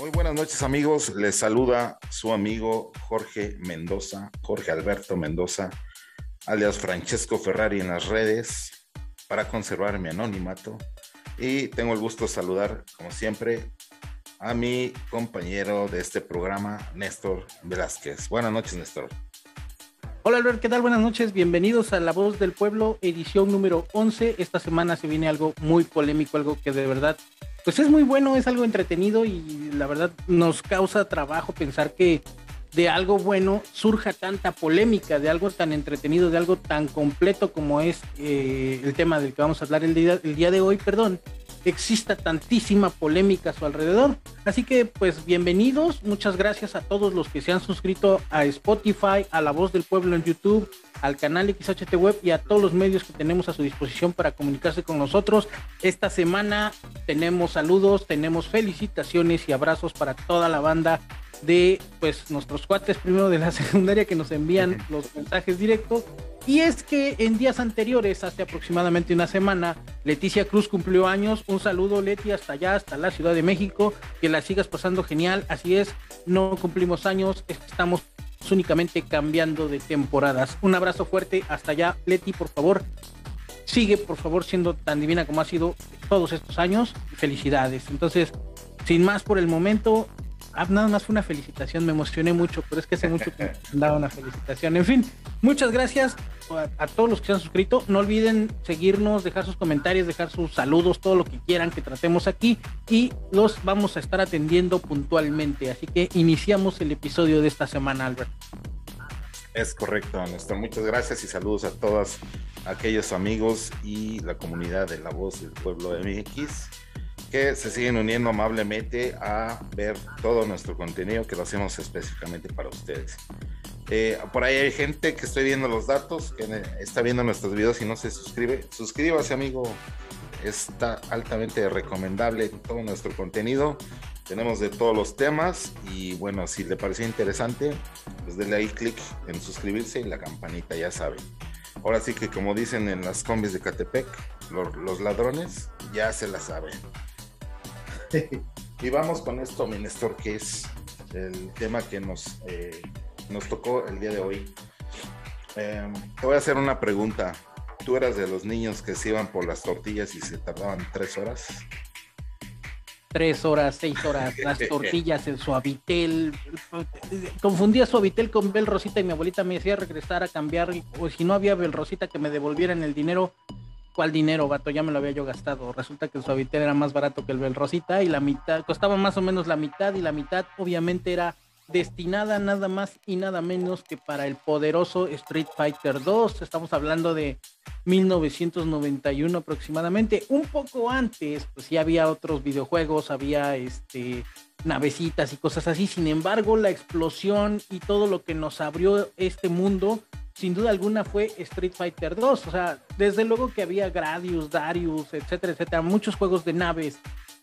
Muy buenas noches amigos, les saluda su amigo Jorge Mendoza, Jorge Alberto Mendoza, alias Francesco Ferrari en las redes, para conservar mi anonimato. Y tengo el gusto de saludar, como siempre, a mi compañero de este programa, Néstor Velázquez. Buenas noches, Néstor. Hola Albert, ¿qué tal? Buenas noches, bienvenidos a La Voz del Pueblo, edición número 11. Esta semana se viene algo muy polémico, algo que de verdad, pues es muy bueno, es algo entretenido y la verdad nos causa trabajo pensar que de algo bueno surja tanta polémica, de algo tan entretenido, de algo tan completo como es eh, el tema del que vamos a hablar el día, el día de hoy, perdón exista tantísima polémica a su alrededor. Así que pues bienvenidos, muchas gracias a todos los que se han suscrito a Spotify, a La Voz del Pueblo en YouTube, al canal XHT Web y a todos los medios que tenemos a su disposición para comunicarse con nosotros. Esta semana tenemos saludos, tenemos felicitaciones y abrazos para toda la banda de pues nuestros cuates primero de la secundaria que nos envían los mensajes directos y es que en días anteriores, hace aproximadamente una semana, Leticia Cruz cumplió años. Un saludo, Leti, hasta allá, hasta la Ciudad de México. Que la sigas pasando genial. Así es, no cumplimos años, estamos únicamente cambiando de temporadas. Un abrazo fuerte hasta allá, Leti, por favor. Sigue, por favor, siendo tan divina como ha sido todos estos años. Felicidades. Entonces, sin más por el momento, Ah, nada más fue una felicitación, me emocioné mucho, pero es que hace mucho que me daba una felicitación. En fin, muchas gracias a, todos los que se han suscrito. No olviden seguirnos, dejar sus comentarios, dejar sus saludos, todo lo que quieran que tratemos aquí y los vamos a estar atendiendo puntualmente. Así que iniciamos el episodio de esta semana, Albert. Es correcto, Néstor. Muchas gracias y saludos a todos aquellos amigos y la comunidad de La Voz del Pueblo de MX que se siguen uniendo amablemente a ver todo nuestro contenido que lo hacemos específicamente para ustedes. Eh, por ahí hay gente que estoy viendo los datos, que está viendo nuestros videos y no se suscribe. Suscríbase, amigo. Está altamente recomendable todo nuestro contenido. Tenemos de todos los temas y bueno, si le pareció interesante, pues denle ahí clic en suscribirse y la campanita, ya saben. Ahora sí que como dicen en las combis de Catepec, los ladrones ya se la saben. y vamos con esto, Minestor, que es el tema que nos, eh, nos tocó el día de hoy. Em, te voy a hacer una pregunta. ¿Tú eras de los niños que se iban por las tortillas y se tardaban tres horas? Tres horas, seis horas, las tortillas, el suavitel. Confundía suavitel con Bel Rosita y mi abuelita me decía regresar a cambiar, o si no había Bel Rosita que me devolvieran el dinero ¿Cuál dinero, vato? Ya me lo había yo gastado. Resulta que el suavitel era más barato que el Bel Rosita y la mitad, costaba más o menos la mitad y la mitad obviamente era destinada nada más y nada menos que para el poderoso Street Fighter 2. Estamos hablando de 1991 aproximadamente. Un poco antes, pues ya había otros videojuegos, había este navecitas y cosas así. Sin embargo, la explosión y todo lo que nos abrió este mundo sin duda alguna fue Street Fighter 2. O sea, desde luego que había Gradius, Darius, etcétera, etcétera, muchos juegos de naves.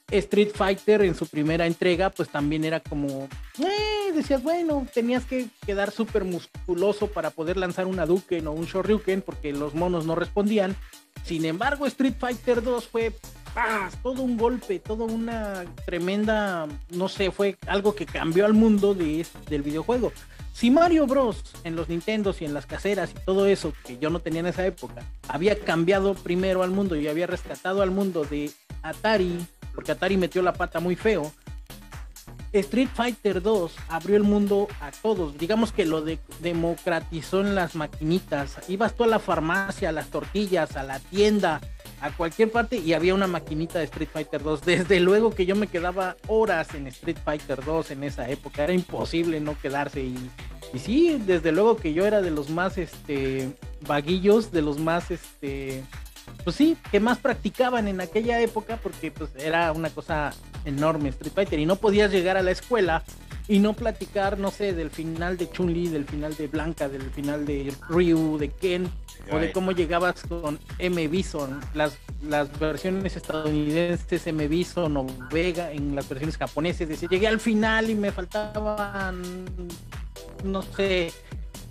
Street Fighter en su primera entrega, pues también era como, eh, decías, bueno, tenías que quedar súper musculoso para poder lanzar una Duken o un Shoryuken porque los monos no respondían. Sin embargo, Street Fighter 2 fue todo un golpe, toda una tremenda, no sé, fue algo que cambió al mundo de, del videojuego. Si Mario Bros. en los Nintendos y en las caseras y todo eso que yo no tenía en esa época había cambiado primero al mundo y había rescatado al mundo de Atari, porque Atari metió la pata muy feo, Street Fighter 2 abrió el mundo a todos. Digamos que lo democratizó en las maquinitas. Ibas tú a la farmacia, a las tortillas, a la tienda, a cualquier parte y había una maquinita de Street Fighter 2. Desde luego que yo me quedaba horas en Street Fighter 2 en esa época. Era imposible no quedarse y, sí, desde luego que yo era de los más este vaguillos, de los más este pues sí, que más practicaban en aquella época porque pues era una cosa enorme Street Fighter y no podías llegar a la escuela y no platicar, no sé, del final de Chun-Li, del final de Blanca, del final de Ryu, de Ken, o de cómo llegabas con M. Bison, las, las versiones estadounidenses M. Bison o Vega en las versiones japonesas, decía, llegué al final y me faltaban, no sé,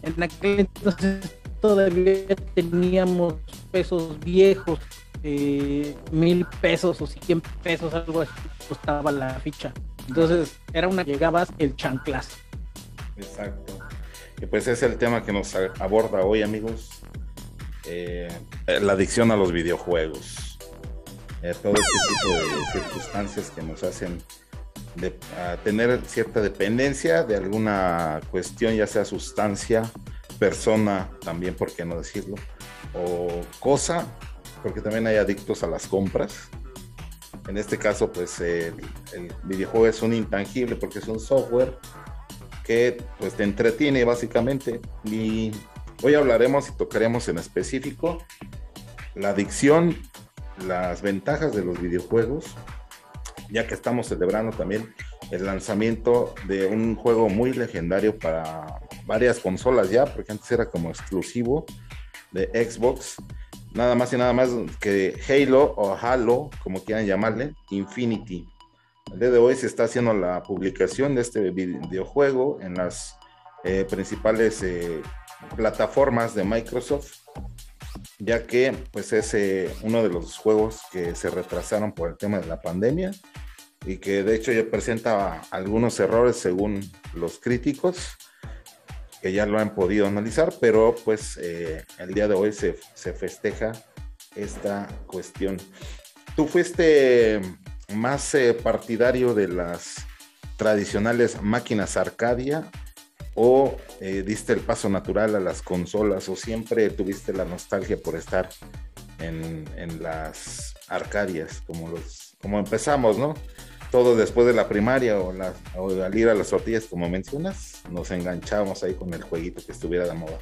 en aquel entonces todavía teníamos pesos viejos, eh, mil pesos o cien pesos, algo así costaba la ficha. Entonces, era una llegabas el chanclazo. Exacto. Y pues es el tema que nos aborda hoy, amigos. Eh, la adicción a los videojuegos. Eh, todo este tipo de circunstancias que nos hacen tener cierta dependencia de alguna cuestión, ya sea sustancia, persona, también, por qué no decirlo, o cosa, porque también hay adictos a las compras. En este caso, pues el, videojuego es un intangible porque es un software que pues te entretiene básicamente. Y hoy hablaremos y tocaremos en específico la adicción, las ventajas de los videojuegos, ya que estamos celebrando también el lanzamiento de un juego muy legendario para varias consolas ya, porque antes era como exclusivo de Xbox, nada más y nada más que Halo o Halo, como quieran llamarle, Infinity. El día de hoy se está haciendo la publicación de este videojuego en las eh, principales eh, plataformas de Microsoft, ya que pues es eh, uno de los juegos que se retrasaron por el tema de la pandemia y que de hecho ya presenta algunos errores según los críticos que ya lo han podido analizar, pero pues eh, el día de hoy se, se, festeja esta cuestión. ¿Tú fuiste más eh, partidario de las tradicionales máquinas Arcadia o eh, diste el paso natural a las consolas o siempre tuviste la nostalgia por estar en, en las Arcadias como, los, como empezamos, ¿no? todo después de la primaria o, la, al ir a las tortillas, como mencionas, nos enganchamos ahí con el jueguito que estuviera de moda.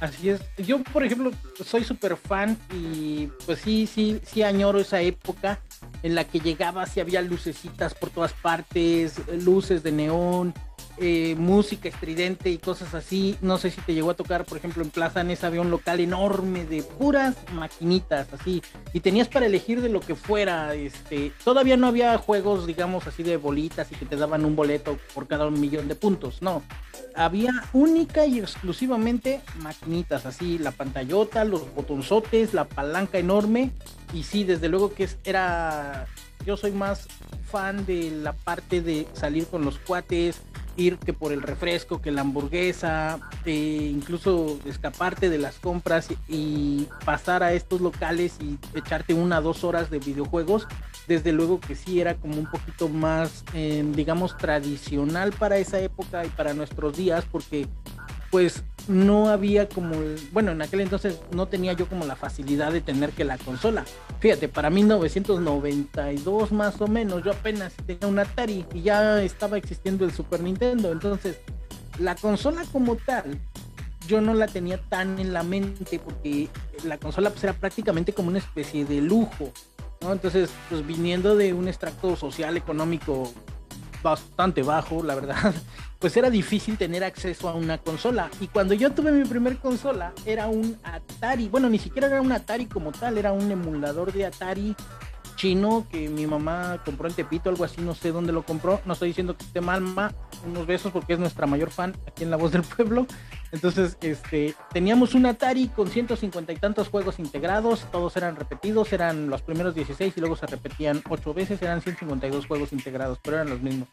Así es. Yo, por ejemplo, soy súper fan y pues sí, sí, sí añoro esa época en la que llegabas y había lucecitas por todas partes, luces de neón, eh, música estridente y cosas así. No sé si te llegó a tocar, por ejemplo, en Plaza Nesa había un local enorme de puras maquinitas así. Y tenías para elegir de lo que fuera. Este, todavía no había juegos, digamos, así de bolitas y que te daban un boleto por cada un millón de puntos. No. Había única y exclusivamente maquinitas, así, la pantallota, los botonzotes, la palanca enorme. Y sí, desde luego que era. Yo soy más fan de la parte de salir con los cuates, ir que por el refresco, que la hamburguesa, e incluso escaparte de las compras y pasar a estos locales y echarte una dos horas de videojuegos, desde luego que sí era como un poquito más, eh, digamos, tradicional para esa época y para nuestros días, porque pues no había como, bueno, en aquel entonces no tenía yo como la facilidad de tener que la consola. Fíjate, para 1992 más o menos, yo apenas tenía un Atari y ya estaba existiendo el Super Nintendo. Entonces, la consola como tal, yo no la tenía tan en la mente porque la consola pues era prácticamente como una especie de lujo. ¿no? Entonces, pues viniendo de un extracto social, económico bastante bajo, la verdad, pues era difícil tener acceso a una consola. Y cuando yo tuve mi primer consola, era un Atari. Bueno, ni siquiera era un Atari como tal, era un emulador de Atari chino que mi mamá compró en Tepito, algo así, no sé dónde lo compró. No estoy diciendo que esté mal, ma, unos besos porque es nuestra mayor fan aquí en La Voz del Pueblo. Entonces, este, teníamos un Atari con 150 y tantos juegos integrados, todos eran repetidos, eran los primeros 16 y luego se repetían 8 veces, eran 152 juegos integrados, pero eran los mismos.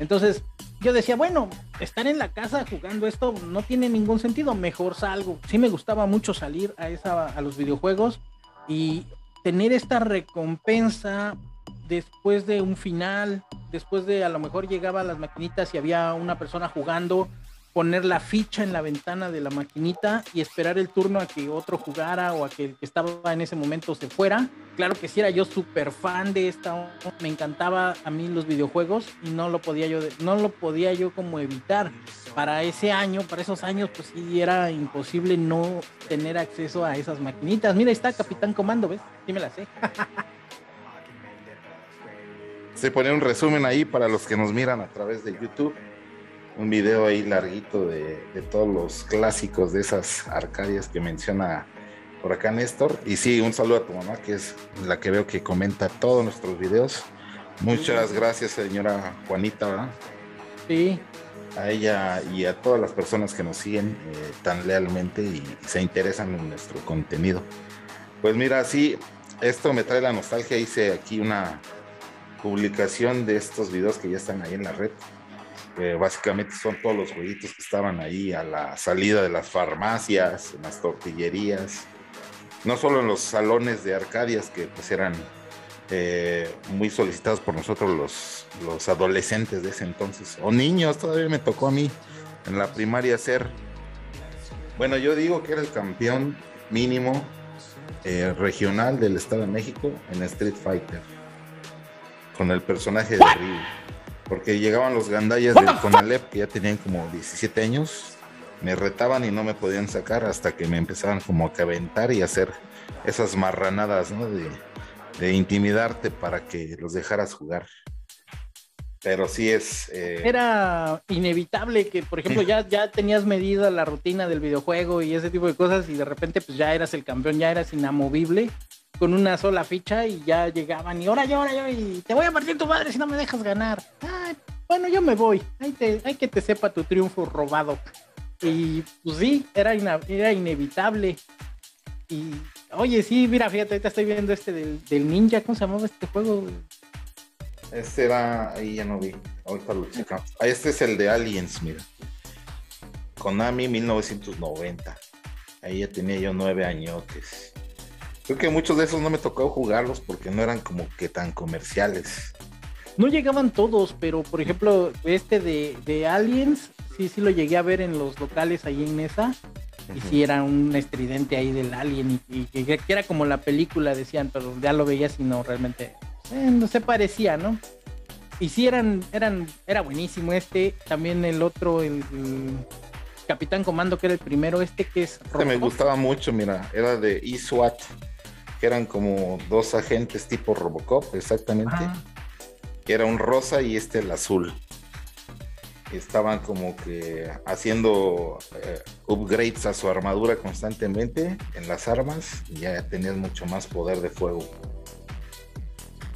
Entonces, yo decía, bueno, estar en la casa jugando esto no tiene ningún sentido, mejor salgo. Sí me gustaba mucho salir a esa a los videojuegos y tener esta recompensa después de un final, después de a lo mejor llegaba a las maquinitas y había una persona jugando, poner la ficha en la ventana de la maquinita y esperar el turno a que otro jugara o a que el que estaba en ese momento se fuera. Claro que sí era yo súper fan de esta, me encantaba a mí los videojuegos y no lo podía yo, no lo podía yo como evitar. Para ese año, para esos años, pues sí era imposible no tener acceso a esas maquinitas. Mira, ahí está Capitán Comando, ¿ves? Sí me la sé. Se pone un resumen ahí para los que nos miran a través de YouTube un video ahí larguito de, todos los clásicos de esas arcadias que menciona por acá Néstor. Y sí, un saludo a tu mamá, que es la que veo que comenta todos nuestros videos. Muchas gracias, señora Juanita. ¿verdad? Sí. A ella y a todas las personas que nos siguen eh, tan lealmente y se interesan en nuestro contenido. Pues mira, sí, esto me trae la nostalgia. Hice aquí una, publicación de estos videos que ya están ahí en la red. Básicamente son todos los jueguitos que estaban ahí a la salida de las farmacias, en las tortillerías, no solo en los salones de Arcadias que pues eran eh, muy solicitados por nosotros los, los adolescentes de ese entonces, o niños, todavía me tocó a mí en la primaria ser, bueno, yo digo que era el campeón mínimo eh, regional del Estado de México en Street Fighter, con el personaje de Ryu, porque llegaban los gandallas del Conalep que ya tenían como 17 años me retaban y no me podían sacar hasta que me empezaban como a caventar y hacer esas marranadas, ¿no? De, intimidarte para que los dejaras jugar. Pero sí es... Eh, Era inevitable que, por ejemplo, ya, ya tenías medida la rutina del videojuego y ese tipo de cosas y de repente pues ya eras el campeón, ya eras inamovible con una sola ficha y ya llegaban y ahora yo, ahora yo y te voy a partir tu madre si no me dejas ganar. bueno, yo me voy. Hay, hay que te sepa tu triunfo robado. Y pues sí, era, era inevitable. Y oye, sí, mira, fíjate, ahorita estoy viendo este del, ninja, ¿cómo se llamaba este juego? Este era, ahí ya no vi, ahorita lo checamos. Ah, este es el de Aliens, mira. Konami 1990. Ahí ya tenía yo nueve añotes. Creo que muchos de esos no me tocó jugarlos porque no eran como que tan comerciales. No llegaban todos, pero por ejemplo, este de, de Aliens sí, sí lo llegué a ver en los locales ahí en Mesa. Y sí era un estridente ahí del alien y, que, era como la película, decían, pero ya lo veías y no realmente eh, no se parecía, ¿no? Y sí eran, eran, era buenísimo este, también el otro, el, Capitán Comando, que era el primero, este que es este me gustaba mucho, mira, era de E-SWAT, que eran como dos agentes tipo Robocop, exactamente. Que era un rosa y este el azul estaban como que haciendo eh, upgrades a su armadura constantemente en las armas y ya tenían mucho más poder de fuego.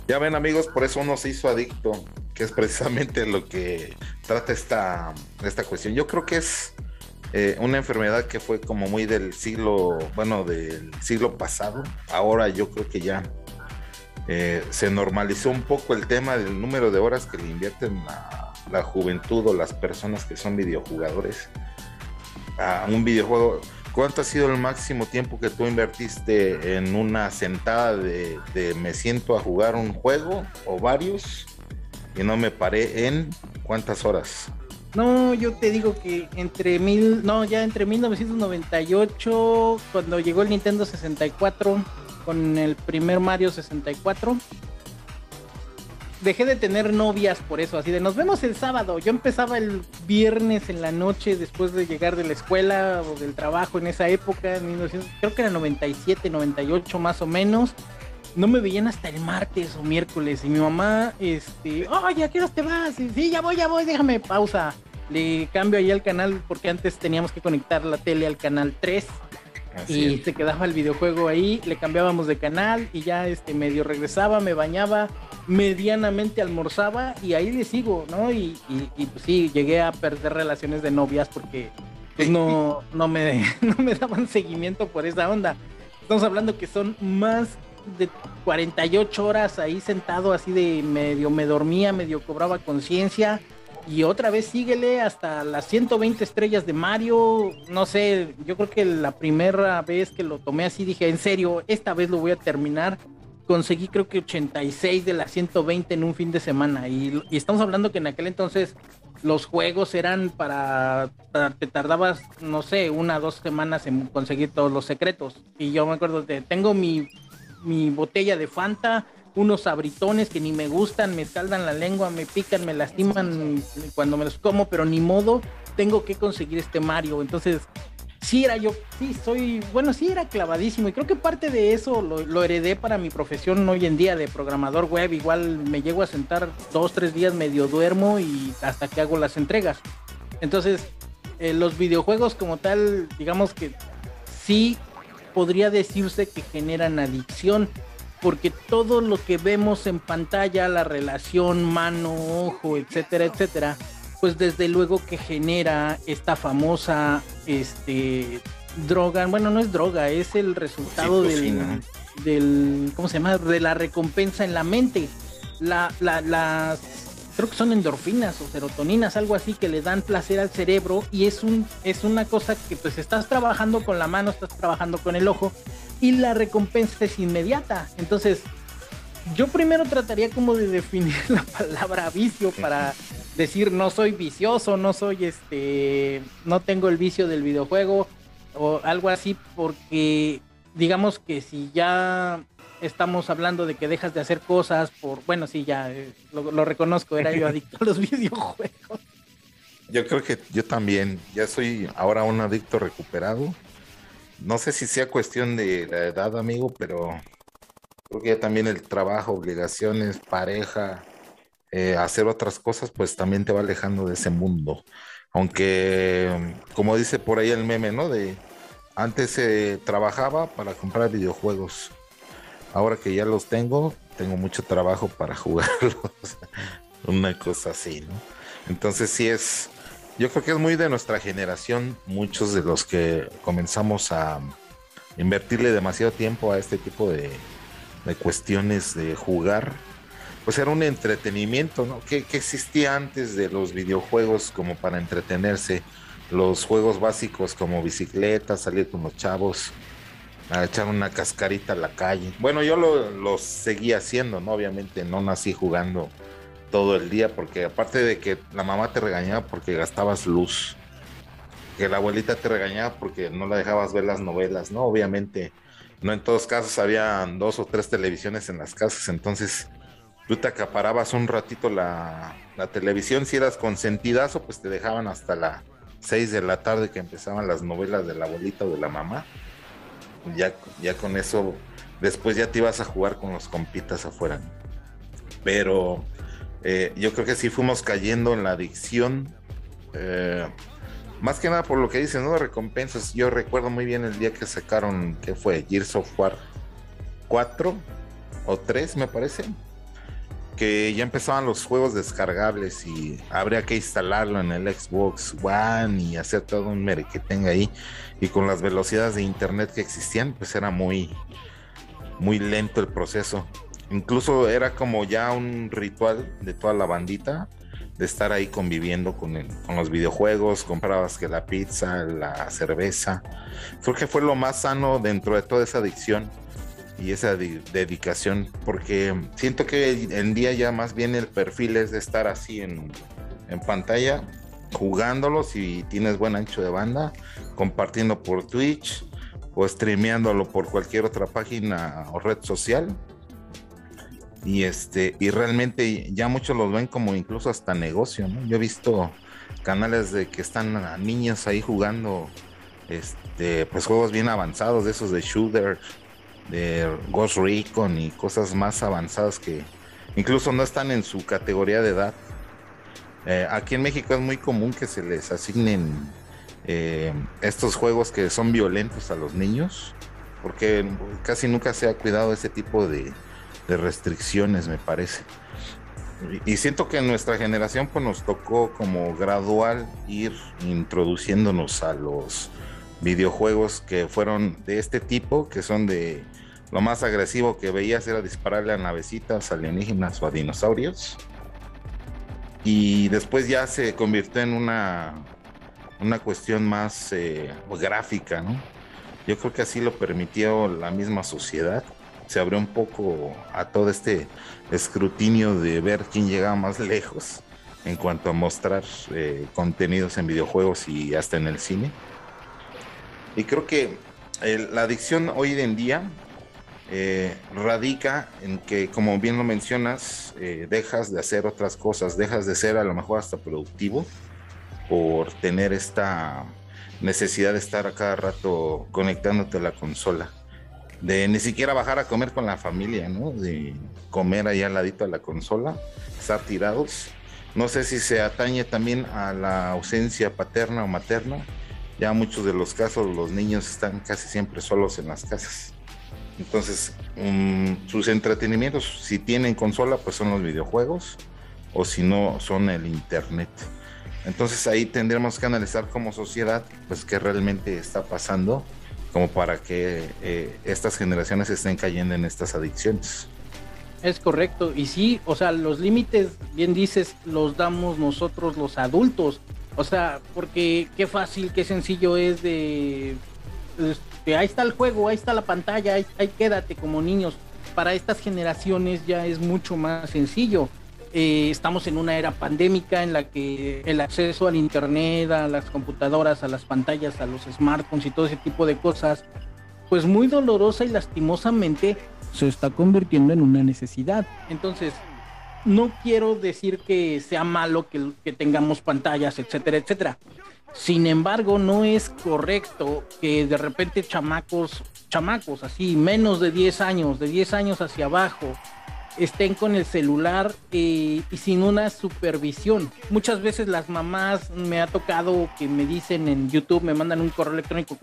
Ya ven amigos, por eso uno se hizo adicto, que es precisamente lo que trata esta, esta cuestión. Yo creo que es eh, una enfermedad que fue como muy del siglo, bueno, del siglo pasado. Ahora yo creo que ya eh, se normalizó un poco el tema del número de horas que le invierten la juventud o las personas que son videojugadores a un videojuego. ¿Cuánto ha sido el máximo tiempo que tú invertiste en una sentada de, me siento a jugar un juego o varios y no me paré en cuántas horas? No, yo te digo que entre mil, no, ya entre 1998, cuando llegó el Nintendo 64, con el primer Mario 64, dejé de tener novias por eso, así de nos vemos el sábado. Yo empezaba el viernes en la noche después de llegar de la escuela o del trabajo en esa época, en 1900, creo que era 97, 98 más o menos. No me veían hasta el martes o miércoles y mi mamá, este, oye, ¿a qué hora te vas? Y, sí, ya voy, ya voy, déjame pausa. Le cambio ahí al canal porque antes teníamos que conectar la tele al canal 3 y se quedaba el videojuego ahí, le cambiábamos de canal y ya este medio regresaba, me bañaba, medianamente almorzaba y ahí le sigo, ¿no? Y, pues sí, llegué a perder relaciones de novias porque pues, no, no, me, no me daban seguimiento por esa onda. Estamos hablando que son más de 48 horas ahí sentado así de medio me dormía, medio cobraba conciencia y otra vez síguele hasta las 120 estrellas de Mario. No sé, yo creo que la primera vez que lo tomé así dije, en serio, esta vez lo voy a terminar. Conseguí creo que 86 de las 120 en un fin de semana. Y, estamos hablando que en aquel entonces los juegos eran para, te tardabas, no sé, una dos semanas en conseguir todos los secretos. Y yo me acuerdo de, tengo mi, mi botella de Fanta, unos abritones que ni me gustan, me escaldan la lengua, me pican, me lastiman cuando me los como, pero ni modo, tengo que conseguir este Mario. Entonces, sí era yo, sí soy, bueno, sí era clavadísimo y creo que parte de eso lo, heredé para mi profesión hoy en día de programador web. Igual me llego a sentar dos, tres días medio duermo y hasta que hago las entregas. Entonces, eh, los videojuegos como tal, digamos que sí podría decirse que generan adicción porque todo lo que vemos en pantalla, la relación mano-ojo, etcétera, etcétera, pues desde luego que genera esta famosa este, droga, bueno, no es droga, es el resultado del, del, ¿cómo se llama? De la recompensa en la mente. la, las creo que son endorfinas o serotoninas, algo así que le dan placer al cerebro y es un es una cosa que pues estás trabajando con la mano, estás trabajando con el ojo y la recompensa es inmediata. Entonces, yo primero trataría como de definir la palabra vicio para decir no soy vicioso, no soy este, no tengo el vicio del videojuego o algo así, porque digamos que si ya estamos hablando de que dejas de hacer cosas por, bueno, sí, ya eh, lo, reconozco, era yo adicto a los videojuegos. Yo creo que yo también, ya soy ahora un adicto recuperado. No sé si sea cuestión de la edad, amigo, pero creo que ya también el trabajo, obligaciones, pareja, eh, hacer otras cosas, pues también te va alejando de ese mundo. Aunque, como dice por ahí el meme, ¿no? De antes se trabajaba para comprar videojuegos. Ahora que ya los tengo, tengo mucho trabajo para jugarlos. Una cosa así, ¿no? Entonces sí es, yo creo que es muy de nuestra generación, muchos de los que comenzamos a invertirle demasiado tiempo a este tipo de, de cuestiones de jugar pues era un entretenimiento, ¿no? ¿Qué, existía antes de los videojuegos como para entretenerse? Los juegos básicos como bicicleta, salir con los chavos, a echar una cascarita a la calle. Bueno, yo lo, lo seguía haciendo, ¿no? Obviamente no nací jugando todo el día, porque aparte de que la mamá te regañaba porque gastabas luz, que la abuelita te regañaba porque no la dejabas ver las novelas, ¿no? Obviamente, no en todos casos había dos o tres televisiones en las casas, entonces tú te acaparabas un ratito la, televisión, si eras consentidazo, pues te dejaban hasta las 6 de la tarde que empezaban las novelas de la abuelita o de la mamá. Ya, ya con eso, después ya te ibas a jugar con los compitas afuera. Pero eh, yo creo que sí fuimos cayendo en la adicción. Eh, más que nada por lo que dicen, ¿no? Recompensas. Yo recuerdo muy bien el día que sacaron, ¿qué fue? Gears of War 4 o 3, me parece que ya empezaban los juegos descargables y habría que instalarlo en el Xbox One y hacer todo un tenga ahí. Y con las velocidades de internet que existían, pues era muy, muy lento el proceso. Incluso era como ya un ritual de toda la bandita de estar ahí conviviendo con, con los videojuegos, comprabas que la pizza, la cerveza. Creo que fue lo más sano dentro de toda esa adicción y esa dedicación, porque siento que en día ya más bien el perfil es de estar así en, en pantalla, jugándolo si tienes buen ancho de banda, compartiendo por Twitch o streameándolo por cualquier otra página o red social. Y este, y realmente ya muchos los ven como incluso hasta negocio, ¿no? Yo he visto canales de que están niños ahí jugando este, pues juegos bien avanzados de esos de shooter de Ghost Recon y cosas más avanzadas que incluso no están en su categoría de edad. Eh, aquí en México es muy común que se les asignen eh, estos juegos que son violentos a los niños, porque casi nunca se ha cuidado ese tipo de, restricciones, me parece. Y, siento que en nuestra generación pues nos tocó como gradual ir introduciéndonos a los videojuegos que fueron de este tipo, que son de lo más agresivo que veías era dispararle a navecitas alienígenas o a dinosaurios. Y después ya se convirtió en una, una cuestión más eh, gráfica, ¿no? Yo creo que así lo permitió la misma sociedad. Se abrió un poco a todo este escrutinio de ver quién llegaba más lejos en cuanto a mostrar eh, contenidos en videojuegos y hasta en el cine. Y creo que la adicción hoy en día eh, radica en que, como bien lo mencionas, eh, dejas de hacer otras cosas, dejas de ser a lo mejor hasta productivo por tener esta necesidad de estar a cada rato conectándote a la consola. De ni siquiera bajar a comer con la familia, ¿no? De comer ahí al ladito a la consola, estar tirados. No sé si se atañe también a la ausencia paterna o materna ya muchos de los casos los niños están casi siempre solos en las casas. Entonces, mm, sus entretenimientos, si tienen consola, pues son los videojuegos, o si no, son el internet. Entonces ahí tendremos que analizar como sociedad, pues qué realmente está pasando, como para que eh, estas generaciones estén cayendo en estas adicciones. Es correcto. Y sí, o sea, los límites, bien dices, los damos nosotros los adultos. O sea, porque qué fácil, qué sencillo es de... Este, ahí está el juego, ahí está la pantalla, ahí, ahí quédate como niños. Para estas generaciones ya es mucho más sencillo. Eh, estamos en una era pandémica en la que el acceso al internet, a las computadoras, a las pantallas, a los smartphones y todo ese tipo de cosas, pues muy dolorosa y lastimosamente se está convirtiendo en una necesidad. Entonces, no quiero decir que sea malo que, tengamos pantallas, etcétera, etcétera. Sin embargo, no es correcto que de repente chamacos, chamacos así, menos de 10 años, de 10 años hacia abajo, estén con el celular eh, y sin una supervisión. Muchas veces las mamás me ha tocado que me dicen en YouTube, me mandan un correo electrónico,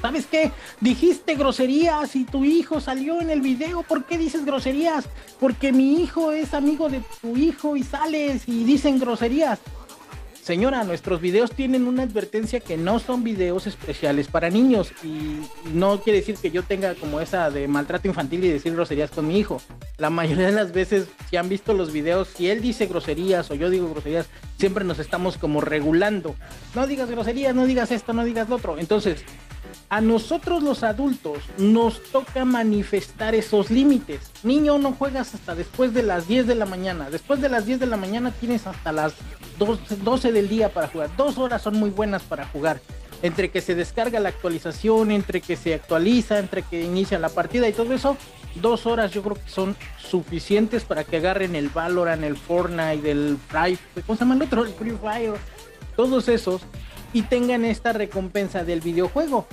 ¿sabes qué? Dijiste groserías y tu hijo salió en el video, ¿por qué dices groserías? Porque mi hijo es amigo de tu hijo y sales y dicen groserías. Señora, nuestros videos tienen una advertencia que no son videos especiales para niños y no quiere decir que yo tenga como esa de maltrato infantil y decir groserías con mi hijo. La mayoría de las veces, si han visto los videos, si él dice groserías o yo digo groserías, siempre nos estamos como regulando. No digas groserías, no digas esto, no digas lo otro. Entonces, a nosotros los adultos nos toca manifestar esos límites. Niño, no juegas hasta después de las 10 de la mañana. Después de las 10 de la mañana tienes hasta las 12, del día para jugar. Dos horas son muy buenas para jugar. Entre que se descarga la actualización, entre que se actualiza, entre que inicia la partida y todo eso, dos horas yo creo que son suficientes para que agarren el Valorant, el Fortnite, el Free, ¿cómo se llama el otro? El Free Fire, todos esos y tengan esta recompensa del videojuego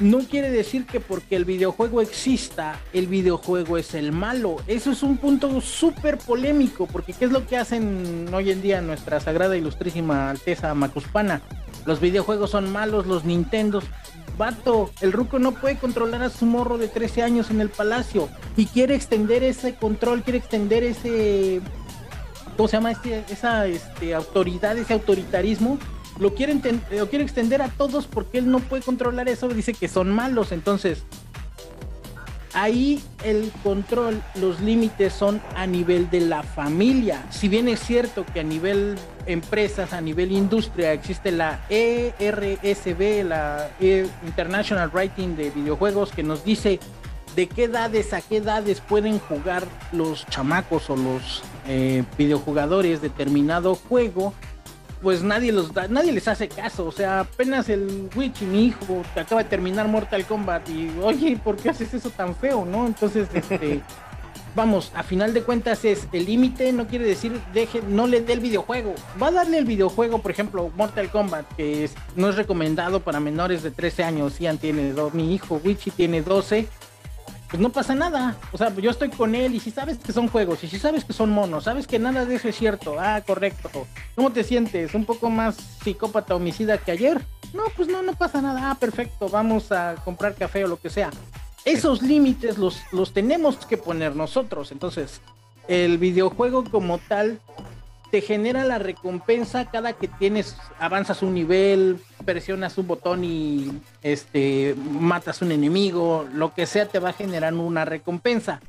no quiere decir que porque el videojuego exista, el videojuego es el malo. Eso es un punto súper polémico, porque ¿qué es lo que hacen hoy en día nuestra sagrada ilustrísima Alteza Macuspana? Los videojuegos son malos, los Nintendos. Vato, el ruco no puede controlar a su morro de 13 años en el palacio y quiere extender ese control, quiere extender ese... ¿Cómo se llama? Este, esa este, autoridad, ese autoritarismo lo quiere, extender a todos porque él no puede controlar eso, dice que son malos, entonces ahí el control, los límites son a nivel de la familia. Si bien es cierto que a nivel empresas, a nivel industria, existe la ERSB, la e International Writing de videojuegos, que nos dice de qué edades a qué edades pueden jugar los chamacos o los eh, videojugadores determinado juego pues nadie los da, nadie les hace caso. O sea, apenas el Witch y mi hijo que acaba de terminar Mortal Kombat y oye, ¿por qué haces eso tan feo? ¿No? Entonces, este, vamos, a final de cuentas es el límite, no quiere decir deje, no le dé el videojuego. Va a darle el videojuego, por ejemplo, Mortal Kombat, que no es recomendado para menores de 13 años. Ian tiene dos, mi hijo Wichi tiene 12 pues no pasa nada. O sea, yo estoy con él y si sabes que son juegos y si sabes que son monos, sabes que nada de eso es cierto. Ah, correcto. ¿Cómo te sientes? ¿Un poco más psicópata homicida que ayer? No, pues no, no pasa nada. Ah, perfecto. Vamos a comprar café o lo que sea. Esos límites los, los tenemos que poner nosotros. Entonces, el videojuego como tal te genera la recompensa cada que tienes, avanzas un nivel, presionas un botón y este matas un enemigo, lo que sea te va a generar una recompensa.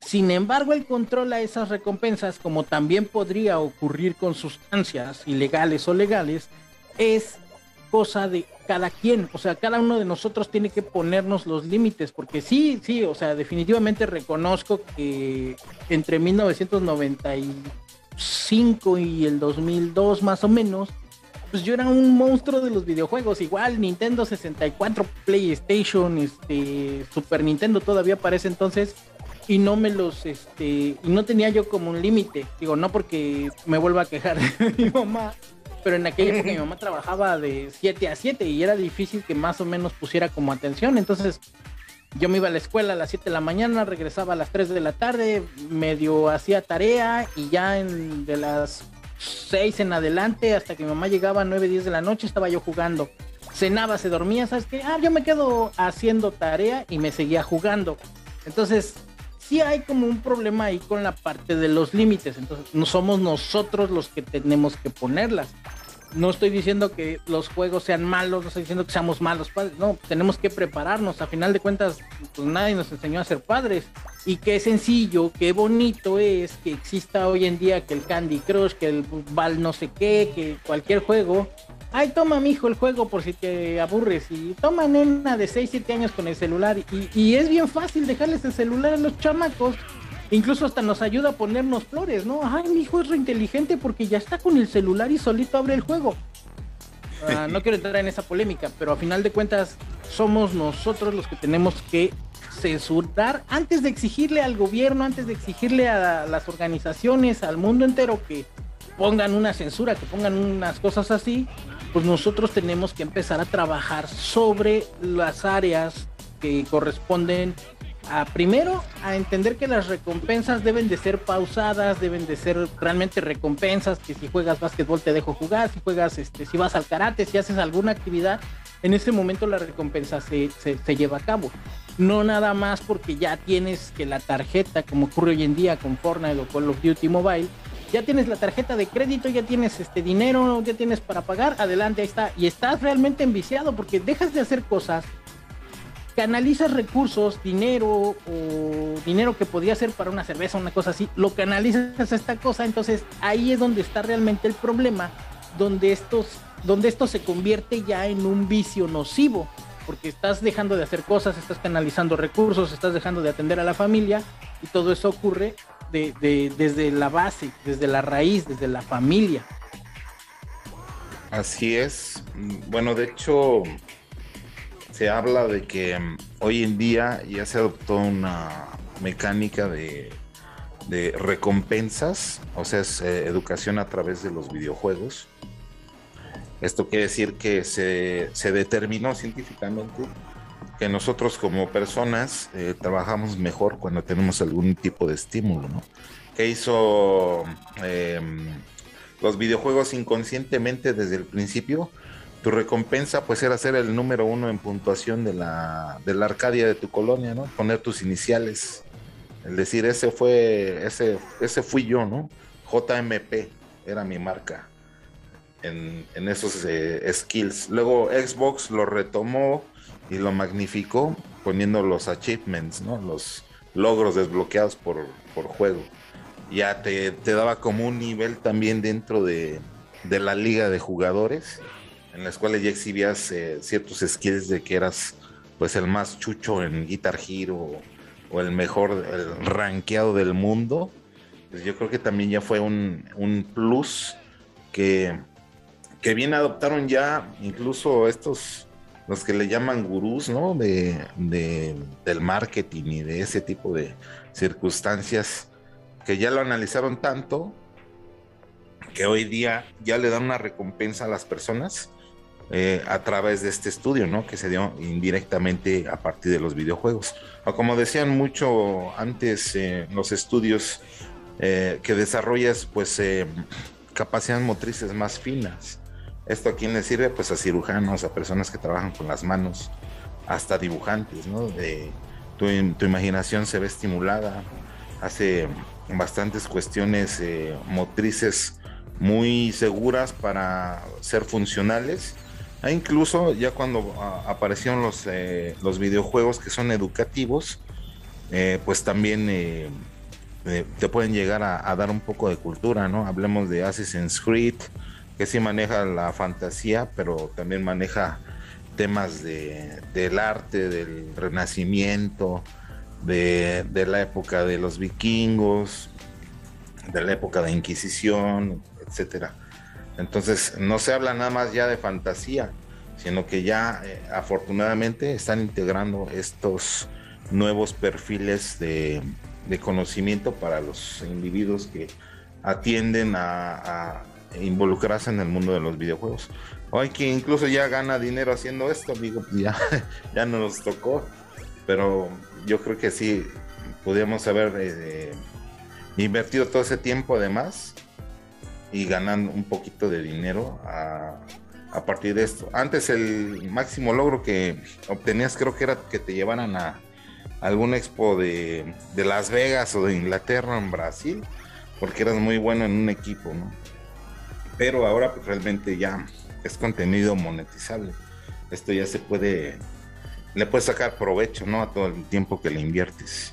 Sin embargo, el control a esas recompensas, como también podría ocurrir con sustancias ilegales o legales, es cosa de cada quien, o sea, cada uno de nosotros tiene que ponernos los límites, porque sí, sí, o sea, definitivamente reconozco que entre 1990 y 5 y el 2002 más o menos, pues yo era un monstruo de los videojuegos. Igual Nintendo 64, PlayStation, este, Super Nintendo todavía para ese entonces. Y no me los, este, y no tenía yo como un límite. Digo, no porque me vuelva a quejar de mi mamá, pero en aquella época mi mamá trabajaba de 7 a 7 y era difícil que más o menos pusiera como atención. Entonces, yo me iba a la escuela a las 7 de la mañana, regresaba a las 3 de la tarde, medio hacía tarea y ya de las 6 en adelante hasta que mi mamá llegaba a 9, 10 de la noche estaba yo jugando. Cenaba, se dormía, ¿sabes qué? Ah, yo me quedo haciendo tarea y me seguía jugando. Entonces, sí hay como un problema ahí con la parte de los límites. Entonces, no somos nosotros los que tenemos que ponerlas. No estoy diciendo que los juegos sean malos, no estoy diciendo que seamos malos padres, no, tenemos que prepararnos, a final de cuentas, pues nadie nos enseñó a ser padres. Y qué sencillo, qué bonito es que exista hoy en día que el Candy Crush, que el Val no sé qué, que cualquier juego. Ay, toma, mi hijo, el juego por si te aburres. Y toma, nena de 6, 7 años con el celular. Y, y es bien fácil dejarles el celular a los chamacos. Incluso hasta nos ayuda a ponernos flores, ¿no? Ay, mi hijo es re inteligente porque ya está con el celular y solito abre el juego. Ah, no quiero entrar en esa polémica, pero a final de cuentas somos nosotros los que tenemos que censurar antes de exigirle al gobierno, antes de exigirle a las organizaciones, al mundo entero que pongan una censura, que pongan unas cosas así, pues nosotros tenemos que empezar a trabajar sobre las áreas que corresponden primero a entender que las recompensas deben de ser pausadas, deben de ser realmente recompensas, que si juegas básquetbol te dejo jugar, si juegas, este, si vas al karate, si haces alguna actividad, en ese momento la recompensa se, se, lleva a cabo. No nada más porque ya tienes que la tarjeta, como ocurre hoy en día con Fortnite o Call of Duty Mobile, ya tienes la tarjeta de crédito, ya tienes este dinero, ya tienes para pagar, adelante, ahí está. Y estás realmente enviciado porque dejas de hacer cosas canalizas recursos, dinero o dinero que podría ser para una cerveza, una cosa así, lo canalizas a esta cosa, entonces ahí es donde está realmente el problema, donde estos, donde esto se convierte ya en un vicio nocivo, porque estás dejando de hacer cosas, estás canalizando recursos, estás dejando de atender a la familia y todo eso ocurre desde la base, desde la raíz, desde la familia. Así es. Bueno, de hecho, se habla de que mm, hoy en día ya se adoptó una mecánica de, recompensas, o sea, es eh, educación a través de los videojuegos. Esto quiere decir que se, determinó científicamente que nosotros como personas eh, trabajamos mejor cuando tenemos algún tipo de estímulo, ¿no? Que hizo em, los videojuegos inconscientemente desde el principio tu recompensa pues era ser el número uno en puntuación de la, de la Arcadia de tu colonia, ¿no? Poner tus iniciales. El decir, ese fue, ese, ese fui yo, ¿no? JMP era mi marca en, esos eh, skills. Luego Xbox lo retomó y lo magnificó poniendo los achievements, ¿no? Los logros desbloqueados por, por juego. Ya te, te, daba como un nivel también dentro de, de la liga de jugadores en las cuales ya exhibías eh, ciertos skills de que eras pues el más chucho en Guitar Hero o, el mejor, el rankeado del mundo, pues yo creo que también ya fue un, plus que, que bien adoptaron ya incluso estos, los que le llaman gurús, ¿no? De, del marketing y de ese tipo de circunstancias que ya lo analizaron tanto que hoy día ya le dan una recompensa a las personas eh, a través de este estudio, ¿no? Que se dio indirectamente a partir de los videojuegos. O como decían mucho antes, eh, los estudios eh, que desarrollas, pues, capacidades motrices más finas. ¿Esto a quién le sirve? Pues a cirujanos, a personas que trabajan con las manos, hasta dibujantes, ¿no? tu, tu, imaginación se ve estimulada, hace bastantes cuestiones motrices muy seguras para ser funcionales e incluso ya cuando ah, aparecieron los, eh, los videojuegos que son educativos, eh, pues también eh, te pueden llegar a, dar un poco de cultura, ¿no? Hablemos de Assassin's Creed, que sí maneja la fantasía, pero también maneja temas de, del arte, del renacimiento, de, de la época de los vikingos, de la época de Inquisición, etcétera. Entonces, no se habla nada más ya de fantasía, sino que ya eh, afortunadamente están integrando estos nuevos perfiles de, conocimiento para los individuos que atienden a, involucrarse en el mundo de los videojuegos. Hoy que incluso ya gana dinero haciendo esto, digo, pues ya, ya no nos tocó, pero yo creo que sí, podríamos haber eh, invertido todo ese tiempo además y ganando un poquito de dinero a, partir de esto. Antes el máximo logro que obtenías creo que era que te llevaran a algún expo de, Las Vegas o de Inglaterra en Brasil, porque eras muy bueno en un equipo, ¿no? pero ahora pues, realmente ya es contenido monetizable. Esto ya se puede, le puedes sacar provecho, ¿no? A todo el tiempo que le inviertes.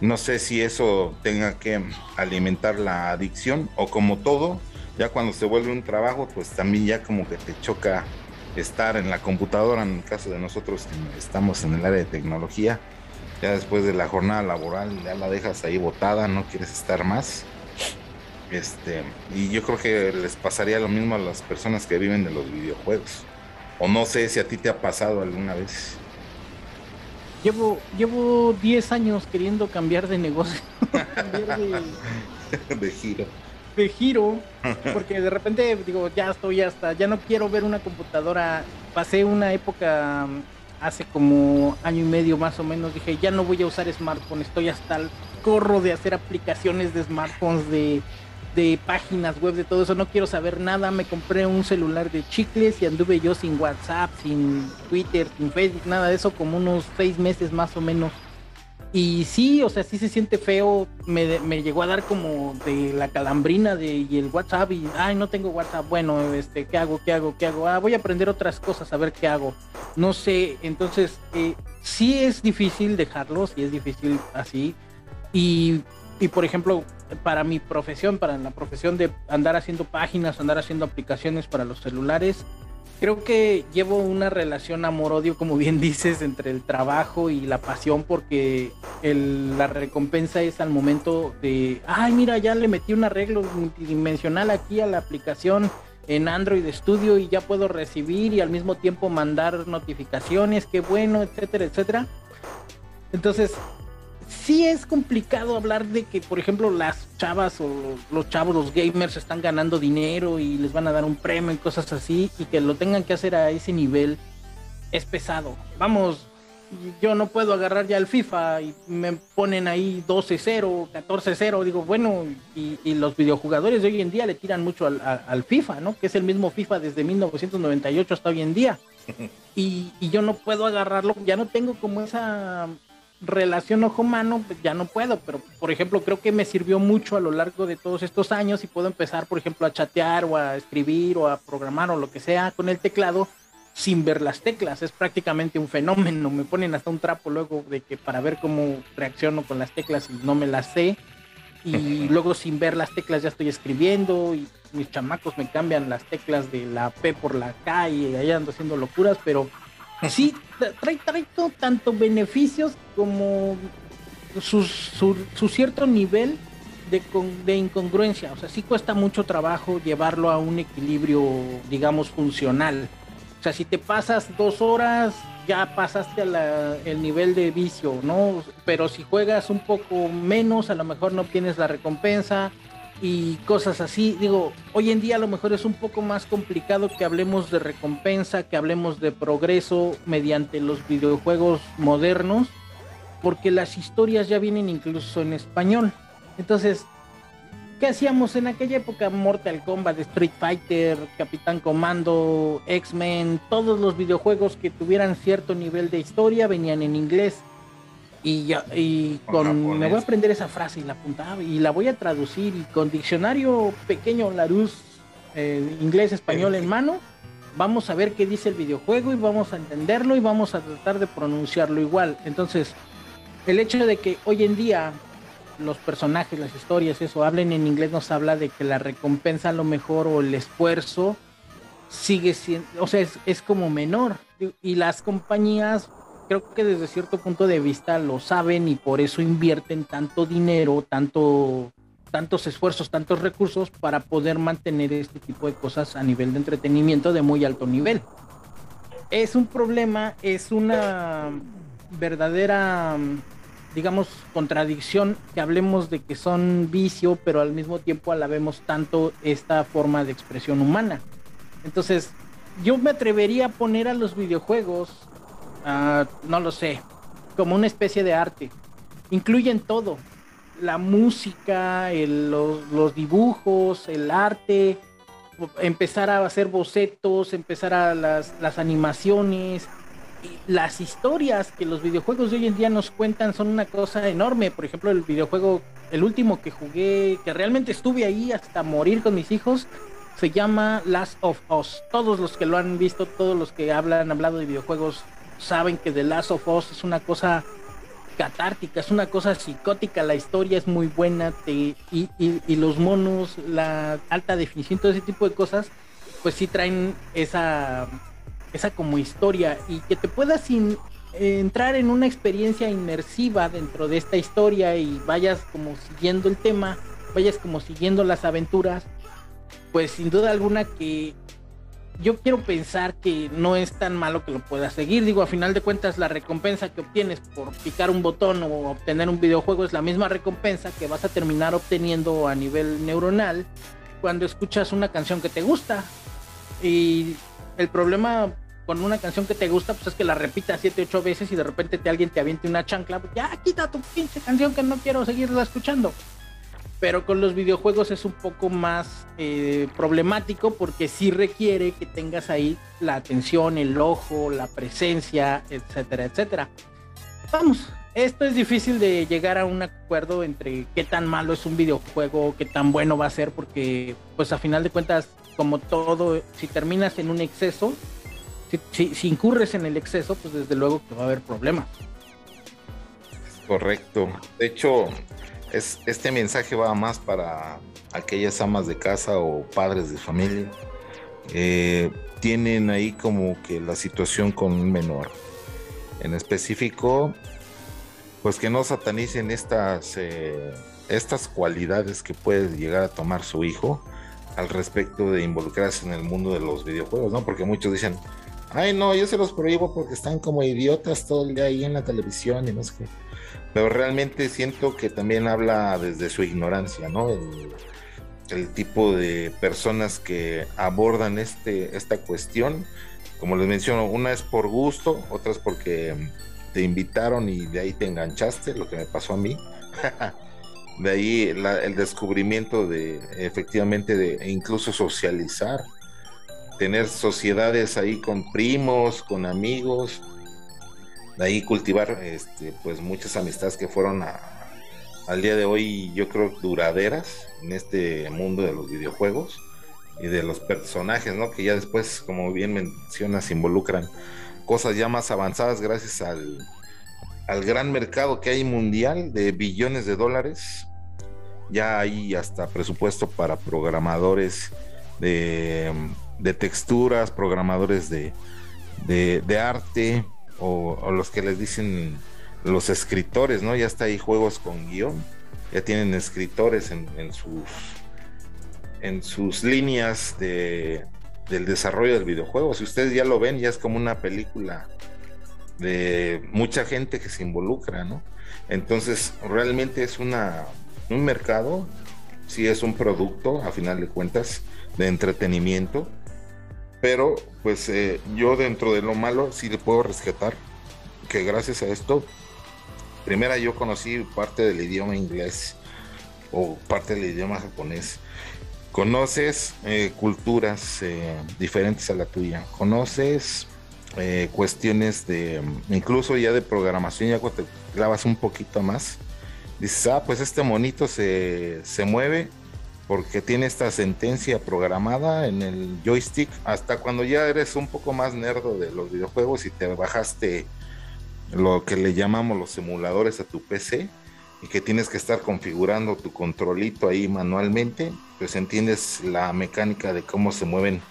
No sé si eso tenga que alimentar la adicción o como todo, ya cuando se vuelve un trabajo, pues también ya como que te choca estar en la computadora, en el caso de nosotros que estamos en el área de tecnología, ya después de la jornada laboral ya la dejas ahí botada, no quieres estar más. Este, y yo creo que les pasaría lo mismo a las personas que viven de los videojuegos. O no sé si a ti te ha pasado alguna vez. Llevo, llevo 10 años queriendo cambiar de negocio, cambiar de, de giro de giro, porque de repente digo, ya estoy hasta, ya no quiero ver una computadora. Pasé una época mm, hace como año y medio más o menos, dije, ya no voy a usar smartphone, estoy hasta el corro de hacer aplicaciones de smartphones, de, de páginas web, de todo eso, no quiero saber nada, me compré un celular de chicles y anduve yo sin WhatsApp, sin Twitter, sin Facebook, nada de eso, como unos seis meses más o menos. Y sí, o sea, sí se siente feo. Me, me, llegó a dar como de la calambrina de y el WhatsApp y, ay, no tengo WhatsApp. Bueno, este, ¿qué hago? ¿Qué hago? ¿Qué hago? Ah, voy a aprender otras cosas, a ver qué hago. No sé, entonces, eh, sí es difícil dejarlo, sí es difícil así. Y, y, por ejemplo, para mi profesión, para la profesión de andar haciendo páginas, andar haciendo aplicaciones para los celulares, creo que llevo una relación amor-odio, como bien dices, entre el trabajo y la pasión, porque la recompensa es al momento de, ay, mira, ya le metí un arreglo multidimensional aquí a la aplicación en Android Studio y ya puedo recibir y al mismo tiempo mandar notificaciones, qué bueno, etcétera, etcétera. Entonces, sí es complicado hablar de que, por ejemplo, las chavas o los chavos, los gamers están ganando dinero y les van a dar un premio y cosas así y que lo tengan que hacer a ese nivel es pesado. Vamos, yo no puedo agarrar ya el FIFA y me ponen ahí 12-0, 14-0, digo, bueno, y, los videojugadores de hoy en día le tiran mucho al, FIFA, ¿no? Que es el mismo FIFA desde 1998 hasta hoy en día. y yo no puedo agarrarlo, ya no tengo como esa relación ojo-mano, pues ya no puedo, pero por ejemplo, creo que me sirvió mucho a lo largo de todos estos años y puedo empezar, por ejemplo, a chatear o a escribir o a programar o lo que sea con el teclado sin ver las teclas. Es prácticamente un fenómeno. Me ponen hasta un trapo luego de que para ver cómo reacciono con las teclas y no me las sé. Y luego sin ver las teclas ya estoy escribiendo y mis chamacos me cambian las teclas de la P por la K y ahí ando haciendo locuras, pero sí trae, trae tanto beneficios como su, cierto nivel de, incongruencia. O sea, sí cuesta mucho trabajo llevarlo a un equilibrio, digamos, funcional. O sea, si te pasas dos horas, ya pasaste el nivel de vicio, ¿no? Pero si juegas un poco menos, a lo mejor no obtienes la recompensa y cosas así. Digo, hoy en día a lo mejor es un poco más complicado que hablemos de recompensa, que hablemos de progreso mediante los videojuegos modernos, porque las historias ya vienen incluso en español. Entonces, ¿qué hacíamos en aquella época? Mortal Kombat, Street Fighter, Capitán Comando, X-Men, todos los videojuegos que tuvieran cierto nivel de historia venían en inglés y, ya, y con, me voy a aprender esa frase y la apuntaba y la voy a traducir y con diccionario pequeño Larus eh, inglés español en mano vamos a ver qué dice el videojuego y vamos a entenderlo y vamos a tratar de pronunciarlo igual. Entonces el hecho de que hoy en día los personajes las historias eso hablen en inglés nos habla de que la recompensa a lo mejor o el esfuerzo sigue siendo o sea es, es como menor. Y las compañías creo que desde cierto punto de vista lo saben y por eso invierten tanto dinero, tanto, tantos esfuerzos, tantos recursos para poder mantener este tipo de cosas a nivel de entretenimiento de muy alto nivel. Es un problema, es una verdadera, digamos, contradicción que hablemos de que son vicio, pero al mismo tiempo alabemos tanto esta forma de expresión humana. Entonces, yo me atrevería a poner a los videojuegos Ah, no lo sé, como una especie de arte. Incluyen todo, la música, los, dibujos, el arte, empezar a hacer bocetos, empezar a las, las animaciones, las historias que los videojuegos de hoy en día nos cuentan son una cosa enorme. Por ejemplo, el videojuego, el último que jugué, que realmente estuve ahí hasta morir con mis hijos, Se llama Last of Us. Todos los que lo han visto, todos los que hablan, hablado de videojuegos, saben que The Last of Us es una cosa catártica, es una cosa psicótica, la historia es muy buena y, y, los monos, la alta definición, todo ese tipo de cosas, pues sí traen esa, esa como historia y que te puedas sin, entrar en una experiencia inmersiva dentro de esta historia y vayas como siguiendo el tema, vayas como siguiendo las aventuras, pues sin duda alguna que yo quiero pensar que no es tan malo que lo puedas seguir. Digo, a final de cuentas, la recompensa que obtienes por picar un botón o obtener un videojuego es la misma recompensa que vas a terminar obteniendo a nivel neuronal cuando escuchas una canción que te gusta. Y el problema con una canción que te gusta, pues es que la repitas siete, ocho veces y de repente te alguien te aviente una chancla, pues ya quita tu pinche canción que no quiero seguirla escuchando. Pero con los videojuegos es un poco más eh, problemático porque sí requiere que tengas ahí la atención, el ojo, la presencia, etcétera, etcétera. Vamos, esto es difícil de llegar a un acuerdo entre qué tan malo es un videojuego, qué tan bueno va a ser, porque pues a final de cuentas, como todo, si terminas en un exceso, si, incurres en el exceso, pues desde luego que va a haber problemas. Correcto. De hecho, es, este mensaje va más para aquellas amas de casa o padres de familia. tienen ahí como que la situación con un menor. En específico, pues que no satanicen estas, eh, estas cualidades que puede llegar a tomar su hijo al respecto de involucrarse en el mundo de los videojuegos, ¿no? Porque muchos dicen, ay no, yo se los prohíbo porque están como idiotas todo el día ahí en la televisión y no sé qué. Pero realmente siento que también habla desde su ignorancia, ¿no? El, tipo de personas que abordan este, esta cuestión, como les menciono, una es por gusto, otra es porque te invitaron y de ahí te enganchaste, lo que me pasó a mí. de ahí el descubrimiento de efectivamente de incluso socializar tener sociedades ahí con primos, con amigos, de ahí cultivar este, pues muchas amistades que fueron al día de hoy yo creo duraderas en este mundo de los videojuegos y de los personajes, ¿no? Que ya después, como bien mencionas, involucran cosas ya más avanzadas gracias al, al gran mercado que hay mundial de billones de dólares. Ya hay hasta presupuesto para programadores de de texturas, programadores de, de, arte o, los que les dicen los escritores, ¿no? Ya está ahí juegos con guion, ya tienen escritores en, sus en sus líneas de, del desarrollo del videojuego. Si ustedes ya lo ven, ya es como una película de mucha gente que se involucra, ¿no? Entonces, realmente es una, un mercado, sí es un producto, a final de cuentas, de entretenimiento, pero pues eh, yo dentro de lo malo sí le puedo rescatar que gracias a esto, primera yo conocí parte del idioma inglés o parte del idioma japonés. Conoces eh, culturas eh, diferentes a la tuya, conoces cuestiones de, incluso ya de programación, ya cuando te clavas un poquito más, dices, ah, pues este monito se, se mueve porque tiene esta sentencia programada en el joystick hasta cuando ya eres un poco más nerdo de los videojuegos y te bajaste lo que le llamamos los simuladores a tu PC y que tienes que estar configurando tu controlito ahí manualmente, pues entiendes la mecánica de cómo se mueven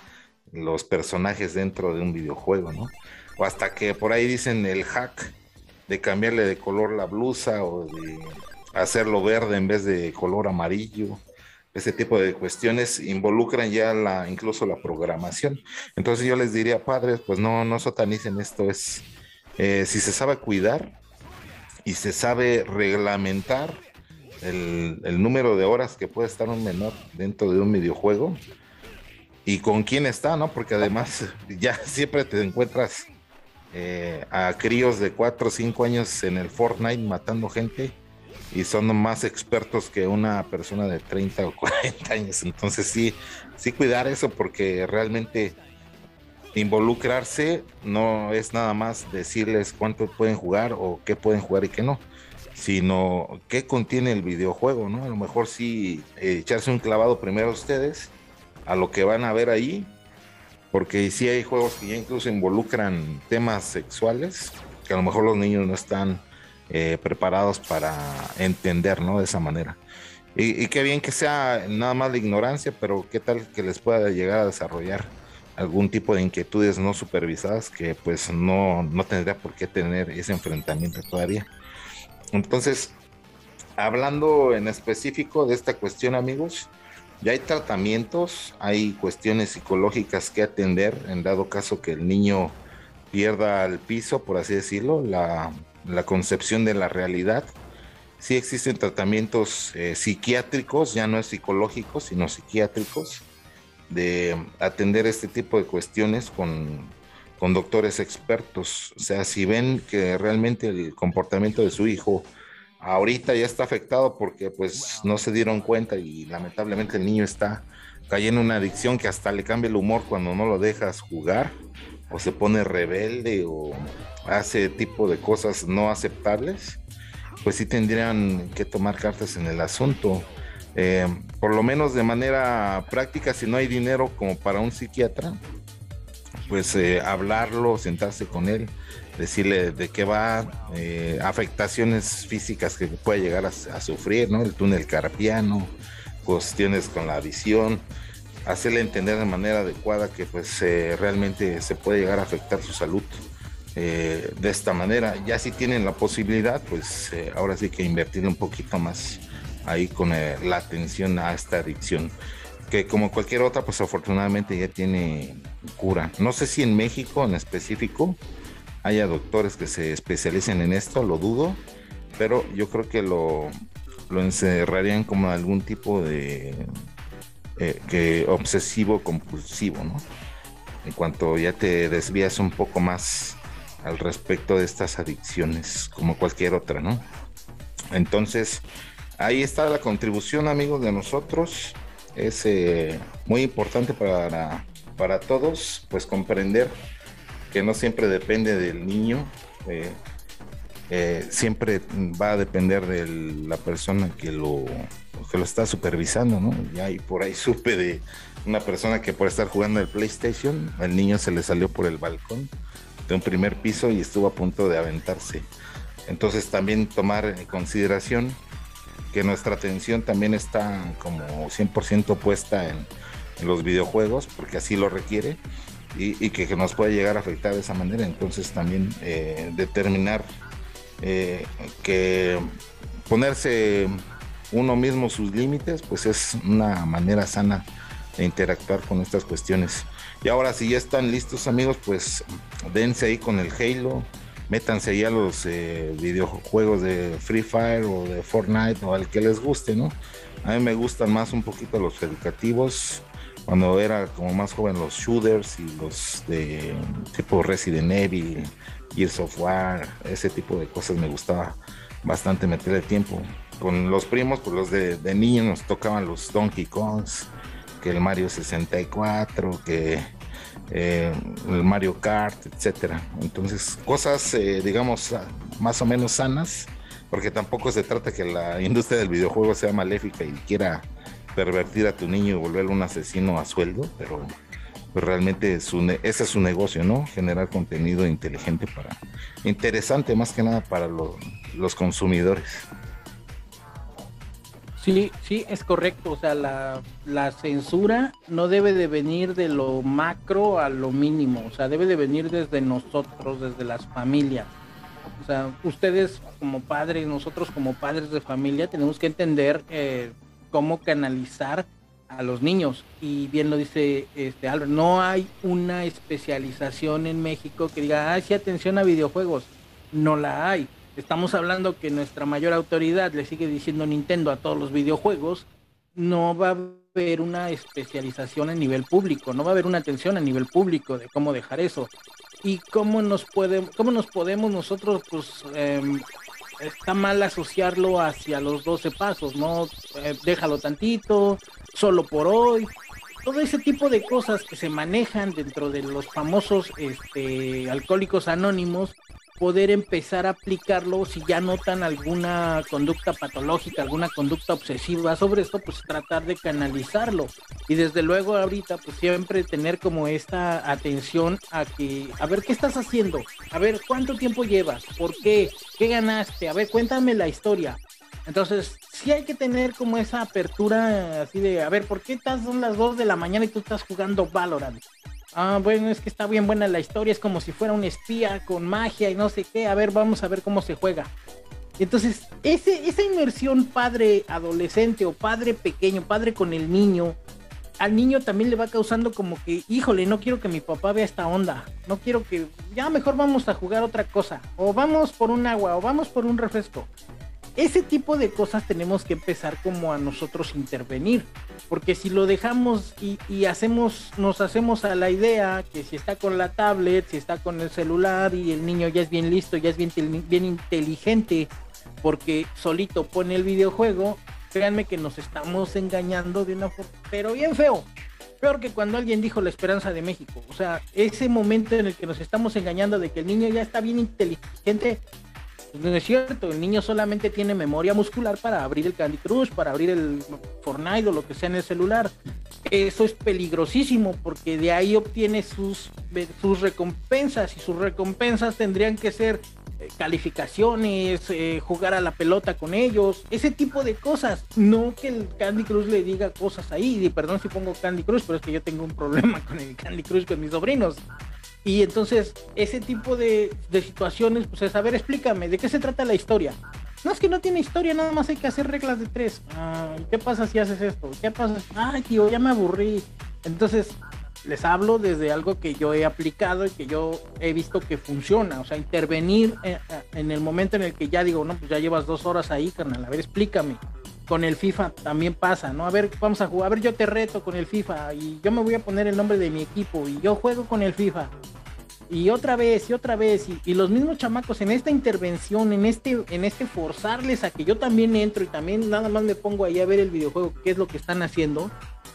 los personajes dentro de un videojuego, ¿no? O hasta que por ahí dicen el hack de cambiarle de color la blusa o de hacerlo verde en vez de color amarillo ese tipo de cuestiones involucran ya la, incluso la programación. Entonces yo les diría, padres, pues no, no sotanicen esto, es eh, si se sabe cuidar y se sabe reglamentar el, número de horas que puede estar un menor dentro de un videojuego y con quién está, ¿no? Porque además ya siempre te encuentras eh, a críos de 4 o 5 años en el Fortnite matando gente y son más expertos que una persona de 30 o 40 años. Entonces sí, sí cuidar eso porque realmente involucrarse no es nada más decirles cuánto pueden jugar o qué pueden jugar y qué no, sino qué contiene el videojuego, ¿no? A lo mejor sí eh, echarse un clavado primero a ustedes a lo que van a ver ahí, porque sí hay juegos que ya incluso involucran temas sexuales, que a lo mejor los niños no están eh, preparados para entender, ¿no? De esa manera. Y, qué bien que sea nada más de ignorancia, pero qué tal que les pueda llegar a desarrollar algún tipo de inquietudes no supervisadas que pues no, no tendría por qué tener ese enfrentamiento todavía. Entonces, hablando en específico de esta cuestión, amigos, ya hay tratamientos, hay cuestiones psicológicas que atender en dado caso que el niño pierda el piso, por así decirlo, la, la concepción de la realidad sí existen tratamientos eh, psiquiátricos, ya no es psicológicos, sino psiquiátricos, de atender este tipo de cuestiones con, con doctores expertos. O sea, si ven que realmente el comportamiento de su hijo ahorita ya está afectado porque pues no se dieron cuenta y lamentablemente el niño está cayendo en una adicción que hasta le cambia el humor cuando no lo dejas jugar o se pone rebelde o hace tipo de cosas no aceptables pues sí tendrían que tomar cartas en el asunto. Eh, por lo menos de manera práctica, si no hay dinero como para un psiquiatra, pues eh, hablarlo, sentarse con él, decirle de qué va, eh, afectaciones físicas que puede llegar a, sufrir, ¿no? El túnel carpiano, cuestiones con la visión, hacerle entender de manera adecuada que pues realmente se puede llegar a afectar su salud eh, de esta manera. Ya si tienen la posibilidad, pues eh, ahora sí que invertir un poquito más ahí con eh, la atención a esta adicción, que como cualquier otra, pues afortunadamente ya tiene cura. No sé si en México en específico haya doctores que se especialicen en esto, lo dudo, pero yo creo que lo, lo encerrarían como algún tipo de que obsesivo compulsivo, ¿no? En cuanto ya te desvías un poco más al respecto de estas adicciones, como cualquier otra, ¿no? Entonces, ahí está la contribución, amigos, de nosotros. Es eh, muy importante para, para todos, pues comprender que no siempre depende del niño, eh, eh, siempre va a depender de la persona que lo, que lo está supervisando, ¿no? Y por ahí supe de una persona que por estar jugando el PlayStation, el niño se le salió por el balcón de un primer piso y estuvo a punto de aventarse. Entonces también tomar en consideración que nuestra atención también está como 100% puesta en, los videojuegos, porque así lo requiere, y, que, nos puede llegar a afectar de esa manera. Entonces también eh, determinar eh, que ponerse uno mismo sus límites, pues es una manera sana de interactuar con estas cuestiones. Y ahora si ya están listos amigos, pues dense ahí con el Halo, métanse ahí a los eh, videojuegos de Free Fire o de Fortnite o al que les guste, ¿no? A mí me gustan más un poquito los educativos. Cuando era como más joven los shooters y los de tipo Resident Evil, Gears of War, ese tipo de cosas me gustaba bastante meter el tiempo. Con los primos, pues los de, de niños nos tocaban los Donkey Kongs, que el Mario 64, que eh, el Mario Kart, etcétera. Entonces, cosas, eh, digamos, más o menos sanas, porque tampoco se trata que la industria del videojuego sea maléfica y quiera pervertir a tu niño y volverlo un asesino a sueldo, pero pues realmente ese es su negocio, ¿no? Generar contenido inteligente para, interesante más que nada para los consumidores. Sí, sí, es correcto. O sea, la, la, censura no debe de venir de lo macro a lo mínimo. O sea, debe de venir desde nosotros, desde las familias. O sea, ustedes como padres, nosotros como padres de familia, tenemos que entender eh, cómo canalizar a los niños. Y bien lo dice este Albert, no hay una especialización en México que diga, ah, sí, atención a videojuegos. No la hay estamos hablando que nuestra mayor autoridad le sigue diciendo Nintendo a todos los videojuegos, no va a haber una especialización a nivel público, no va a haber una atención a nivel público de cómo dejar eso. Y cómo nos, puede, cómo nos podemos nosotros, pues, em, está mal asociarlo hacia los 12 pasos, ¿no? Eh, déjalo tantito, solo por hoy. Todo ese tipo de cosas que se manejan dentro de los famosos este, alcohólicos anónimos, poder empezar a aplicarlo si ya notan alguna conducta patológica, alguna conducta obsesiva sobre esto, pues tratar de canalizarlo. Y desde luego ahorita, pues siempre tener como esta atención a que, a ver, ¿qué estás haciendo? A ver, ¿cuánto tiempo llevas? ¿Por qué? ¿Qué ganaste? A ver, cuéntame la historia. Entonces, sí hay que tener como esa apertura así de, a ver, ¿por qué estás son las 2 de la mañana y tú estás jugando Valorant? Ah, bueno, es que está bien buena la historia, es como si fuera un espía con magia y no sé qué. A ver, vamos a ver cómo se juega. Entonces, esa inmersión padre adolescente o padre pequeño, padre con el niño, al niño también le va causando como que, híjole, no quiero que mi papá vea esta onda, no quiero que, ya mejor vamos a jugar otra cosa, o vamos por un agua, o vamos por un refresco ese tipo de cosas tenemos que empezar como a nosotros intervenir, porque si lo dejamos y, hacemos, nos hacemos a la idea que si está con la tablet, si está con el celular y el niño ya es bien listo, ya es bien, bien inteligente, porque solito pone el videojuego, créanme que nos estamos engañando de una forma, pero bien feo. Peor que cuando alguien dijo la esperanza de México. O sea, ese momento en el que nos estamos engañando de que el niño ya está bien inteligente, no es cierto, el niño solamente tiene memoria muscular para abrir el Candy Crush, para abrir el Fortnite o lo que sea en el celular. Eso es peligrosísimo porque de ahí obtiene sus, recompensas y sus recompensas tendrían que ser eh, calificaciones, eh, jugar a la pelota con ellos, ese tipo de cosas. No que el Candy Crush le diga cosas ahí. Y perdón si pongo Candy Crush, pero es que yo tengo un problema con el Candy Crush con mis sobrinos. Y entonces, ese tipo de, situaciones, pues es, a ver, explícame, ¿de qué se trata la historia? No es que no tiene historia, nada más hay que hacer reglas de tres. ¿Qué pasa si haces esto? ¿Qué pasa? Ay, tío, ya me aburrí. Entonces, les hablo desde algo que yo he aplicado y que yo he visto que funciona. O sea, intervenir en, en el momento en el que ya digo, no, pues ya llevas dos horas ahí, carnal, a ver, explícame con el FIFA también pasa, ¿no? A ver, vamos a jugar, a ver, yo te reto con el FIFA y yo me voy a poner el nombre de mi equipo y yo juego con el FIFA. Y otra vez, y otra vez, y, los mismos chamacos en esta intervención, en este, en este forzarles a que yo también entro y también nada más me pongo ahí a ver el videojuego, qué es lo que están haciendo,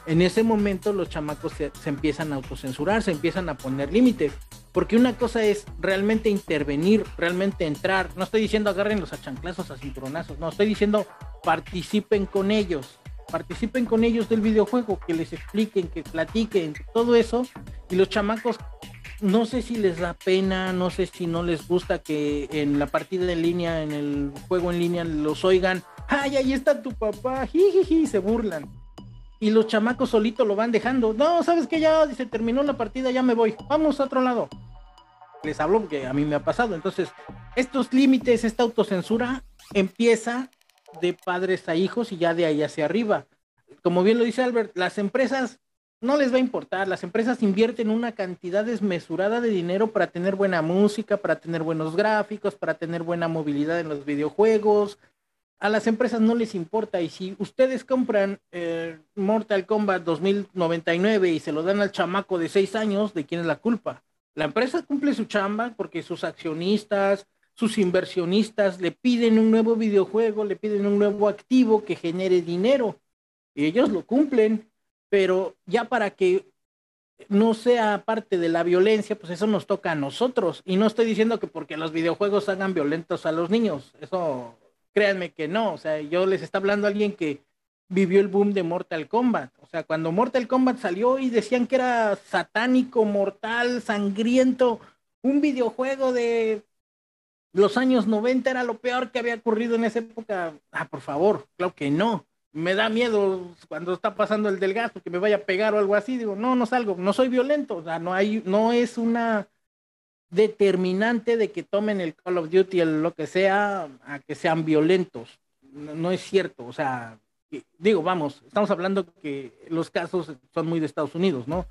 en ese momento los chamacos se, se empiezan a autocensurar, se empiezan a poner límites. Porque una cosa es realmente intervenir, realmente entrar. No estoy diciendo agarren los achanclazos, a cinturonazos. No, estoy diciendo participen con ellos. Participen con ellos del videojuego, que les expliquen, que platiquen, todo eso. Y los chamacos, no sé si les da pena, no sé si no les gusta que en la partida en línea, en el juego en línea, los oigan. ¡Ay, ahí está tu papá! ¡Jijiji! Se burlan y los chamacos solitos lo van dejando. No, sabes que ya se terminó la partida, ya me voy. Vamos a otro lado. Les hablo porque a mí me ha pasado. Entonces, estos límites, esta autocensura empieza de padres a hijos y ya de ahí hacia arriba. Como bien lo dice Albert, las empresas no les va a importar. Las empresas invierten una cantidad desmesurada de dinero para tener buena música, para tener buenos gráficos, para tener buena movilidad en los videojuegos, a las empresas no les importa y si ustedes compran eh, Mortal Kombat 2099 y se lo dan al chamaco de seis años, ¿de quién es la culpa? La empresa cumple su chamba porque sus accionistas, sus inversionistas le piden un nuevo videojuego, le piden un nuevo activo que genere dinero. Y ellos lo cumplen, pero ya para que no sea parte de la violencia, pues eso nos toca a nosotros. Y no estoy diciendo que porque los videojuegos hagan violentos a los niños, eso créanme que no, o sea, yo les está hablando a alguien que vivió el boom de Mortal Kombat, o sea, cuando Mortal Kombat salió y decían que era satánico, mortal, sangriento, un videojuego de los años 90 era lo peor que había ocurrido en esa época. Ah, por favor, claro que no. Me da miedo cuando está pasando el del gasto que me vaya a pegar o algo así. Digo, no, no salgo, no soy violento. O sea, no hay, no es una determinante de que tomen el Call of Duty, el lo que sea, a que sean violentos. No, es cierto, o sea, digo, vamos, estamos hablando que los casos son muy de Estados Unidos, ¿no?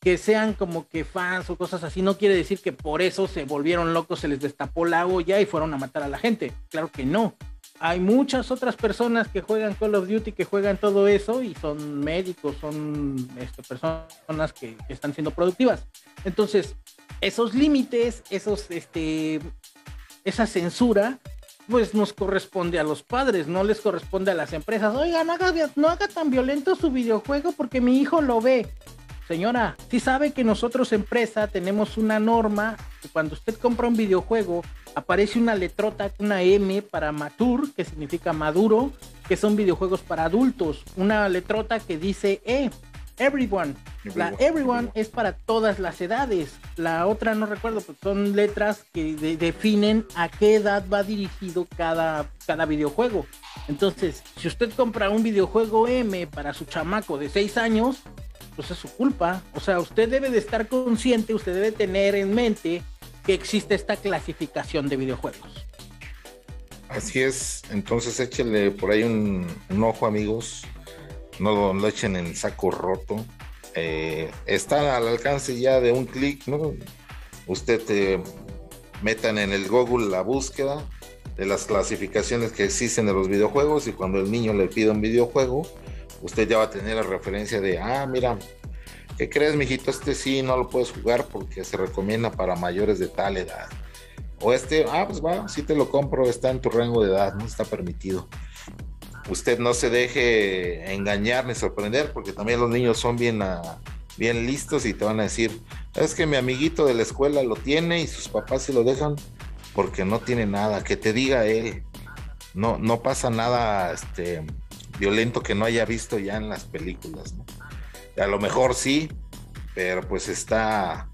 Que sean como que fans o cosas así, no quiere decir que por eso se volvieron locos, se les destapó la olla y fueron a matar a la gente. Claro que no. Hay muchas otras personas que juegan Call of Duty, que juegan todo eso y son médicos, son este, personas que están siendo productivas. Entonces, esos límites, esos, este, esa censura, pues nos corresponde a los padres, no les corresponde a las empresas. Oigan, no haga, no haga tan violento su videojuego porque mi hijo lo ve. señora, si sabe que nosotros empresa tenemos una norma que cuando usted compra un videojuego aparece una letrota, una M para mature, que significa maduro, que son videojuegos para adultos, una letrota que dice E, everyone. La everyone es para todas las edades. La otra no recuerdo, pero son letras que definen a qué edad va dirigido cada, cada videojuego. Entonces, si usted compra un videojuego M para su chamaco de 6 años, pues es su culpa. O sea, usted debe de estar consciente, usted debe tener en mente que existe esta clasificación de videojuegos. Así es, entonces échele por ahí un, ojo amigos, no lo echen en saco roto. Eh, está al alcance ya de un clic, ¿no? Usted te metan en el Google la búsqueda de las clasificaciones que existen de los videojuegos y cuando el niño le pida un videojuego, usted ya va a tener la referencia de, ah, mira, ¿qué crees, mijito? Este sí no lo puedes jugar porque se recomienda para mayores de tal edad. O este, ah, pues va, sí te lo compro, está en tu rango de edad, no está permitido. Usted no se deje engañar ni sorprender porque también los niños son bien, ah, bien listos y te van a decir, es que mi amiguito de la escuela lo tiene y sus papás se lo dejan porque no tiene nada, que te diga él. No, no pasa nada, este, violento que no haya visto ya en las películas. A lo mejor sí, pero pues está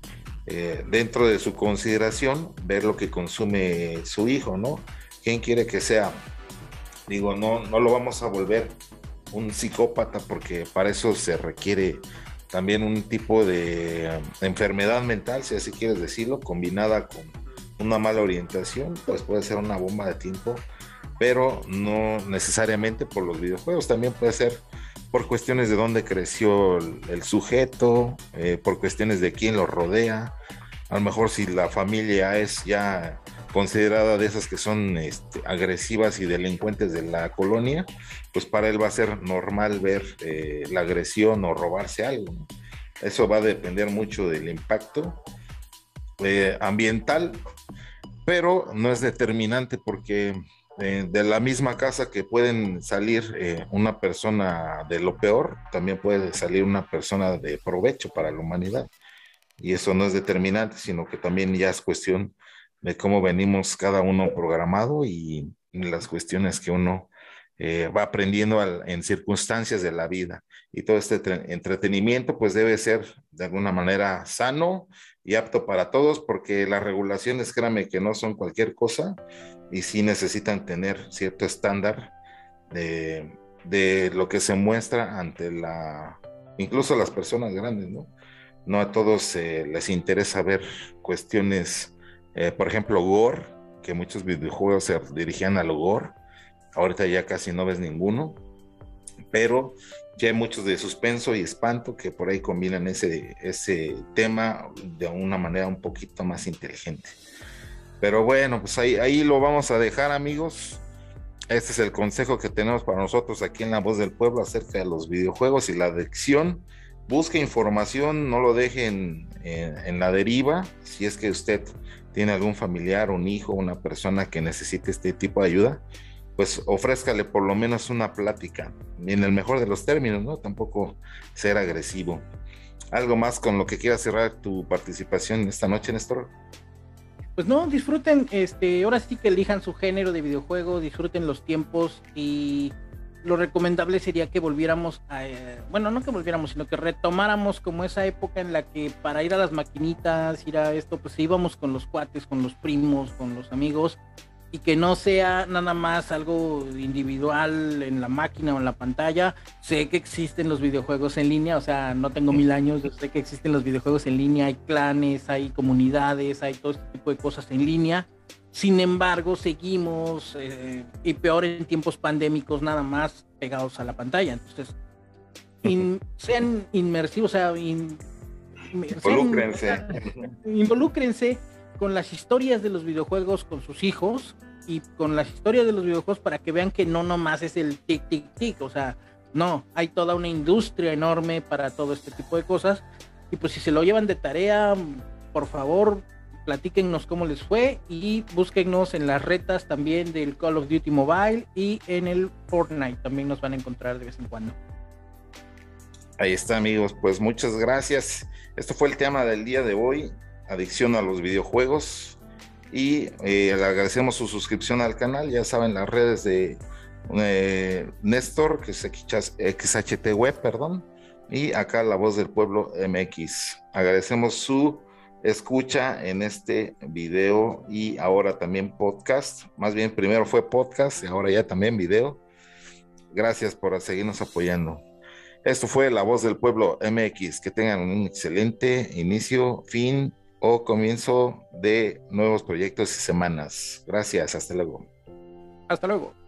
eh, dentro de su consideración ver lo que consume su hijo, ¿no? ¿Quién quiere que sea? Digo, no, no lo vamos a volver un psicópata porque para eso se requiere también un tipo de enfermedad mental, si así quieres decirlo, combinada con una mala orientación, pues puede ser una bomba de tiempo pero no necesariamente por los videojuegos, también puede ser por cuestiones de dónde creció el, sujeto, eh, por cuestiones de quién lo rodea, a lo mejor si la familia es ya considerada de esas que son este, agresivas y delincuentes de la colonia, pues para él va a ser normal ver eh, la agresión o robarse algo. Eso va a depender mucho del impacto eh, ambiental, pero no es determinante porque eh, de la misma casa que pueden salir una persona de lo peor, también puede salir una persona de provecho para la humanidad. Y eso no es determinante, sino que también ya es cuestión de cómo venimos cada uno programado y las cuestiones que uno eh, va aprendiendo en circunstancias de la vida. Y todo este entretenimiento pues debe ser de alguna manera sano y apto para todos porque las regulaciones, créame que no son cualquier cosa y sí necesitan tener cierto estándar de, de lo que se muestra ante la, incluso las personas grandes, ¿no? No a todos eh, les interesa ver cuestiones, eh, por ejemplo, gore, que muchos videojuegos se dirigían al gore Ahorita ya casi no ves ninguno, pero ya hay muchos de suspenso y espanto que por ahí combinan ese, ese tema de una manera un poquito más inteligente. Pero bueno, pues ahí, ahí lo vamos a dejar amigos. Este es el consejo que tenemos para nosotros aquí en La Voz del Pueblo acerca de los videojuegos y la adicción. Busque información, no lo deje en, en la deriva. Si es que usted tiene algún familiar, un hijo, una persona que necesite este tipo de ayuda, pues ofrézcale por lo menos una plática, en el mejor de los términos, ¿no? Tampoco ser agresivo. ¿Algo más con lo que quieras cerrar tu participación esta noche, Néstor? Pues no, disfruten, este, ahora sí que elijan su género de videojuego, disfruten los tiempos y lo recomendable sería que volviéramos a, eh, bueno, no que volviéramos, sino que retomáramos como esa época en la que para ir a las maquinitas, ir a esto, pues íbamos con los cuates, con los primos, con los amigos y que no sea nada más algo individual en la máquina o en la pantalla. Sé que existen los videojuegos en línea, o sea, no tengo mil años, sé que existen los videojuegos en línea, hay clanes, hay comunidades, hay todo este tipo de cosas en línea. Sin embargo, seguimos, eh, y peor en tiempos pandémicos, nada más pegados a la pantalla. Entonces, sean inmersivos, o sea, involúcrense. involúcrense con las historias de los videojuegos con sus hijos y con las historias de los videojuegos para que vean que no nomás es el tic tic tic, o sea, no, hay toda una industria enorme para todo este tipo de cosas y pues si se lo llevan de tarea, por favor, platíquennos cómo les fue y búsquennos en las retas también del Call of Duty Mobile y en el Fortnite también nos van a encontrar de vez en cuando. Ahí está, amigos. Pues muchas gracias. Esto fue el tema del día de hoy, adicción a los videojuegos. Y eh, le agradecemos su suscripción al canal. Ya saben, las redes de eh, Néstor, que es XHT Web, perdón. Y acá la voz del pueblo MX. Agradecemos su escucha en este video y ahora también podcast. Más bien, primero fue podcast y ahora ya también video. Gracias por seguirnos apoyando. Esto fue La Voz del Pueblo MX. Que tengan un excelente inicio, fin o comienzo de nuevos proyectos y semanas. Gracias. Hasta luego. Hasta luego.